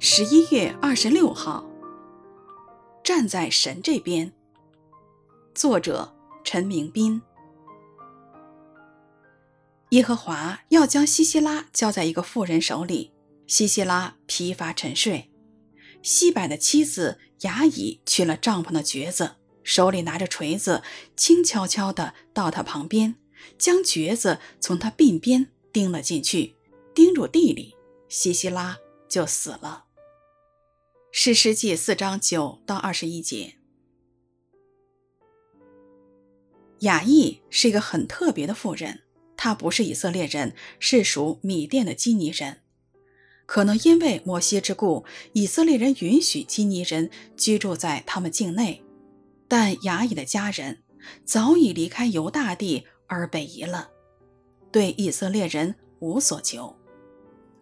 十一月二十六号，站在神这边。作者陈明斌。耶和华要将西西拉交在一个妇人手里，西西拉疲乏沉睡。西百的妻子雅以取了帐篷的橛子，手里拿着锤子，轻悄悄地到他旁边，将橛子从他鬓边钉了进去，钉入地里，西西拉就死了。士师记四章九到二十一节。雅意是一个很特别的妇人，她不是以色列人，是属米甸的基尼人。可能因为摩西之故，以色列人允许基尼人居住在他们境内，但雅以的家人早已离开犹大地而北移了，对以色列人无所求，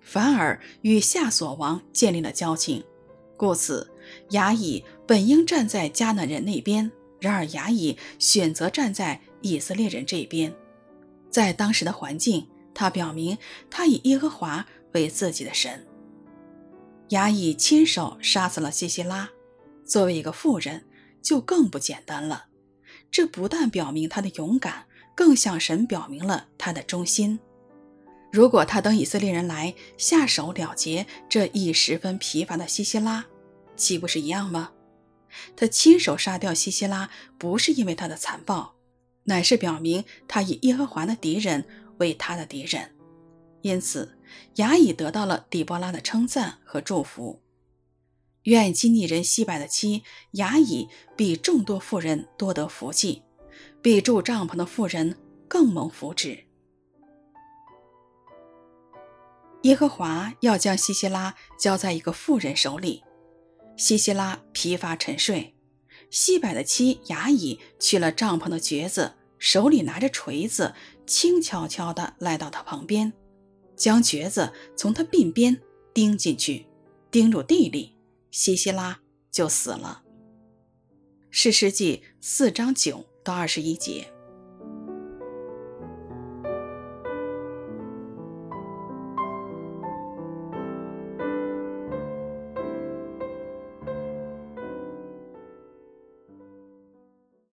反而与夏所王建立了交情。故此，雅以本应站在迦南人那边，然而雅以选择站在以色列人这边。在当时的环境，他表明他以耶和华为自己的神。雅以亲手杀死了西西拉，作为一个妇人，就更不简单了。这不但表明他的勇敢，更向神表明了他的忠心。如果他等以色列人来下手了结这一十分疲乏的西西拉，岂不是一样吗？他亲手杀掉西西拉，不是因为他的残暴，乃是表明他以耶和华的敌人为他的敌人。因此，雅以得到了底波拉的称赞和祝福。愿基尼人西百的妻雅以比众多妇人多得福气，比住帐篷的妇人更蒙福祉。耶和华要将西西拉交在一个妇人手里，西西拉疲乏沉睡。西百的妻雅以去了帐篷的橛子，手里拿着锤子，轻悄悄地来到他旁边，将橛子从他鬓边钉进去，钉入地里，西西拉就死了。是诗记四章九到二十一节。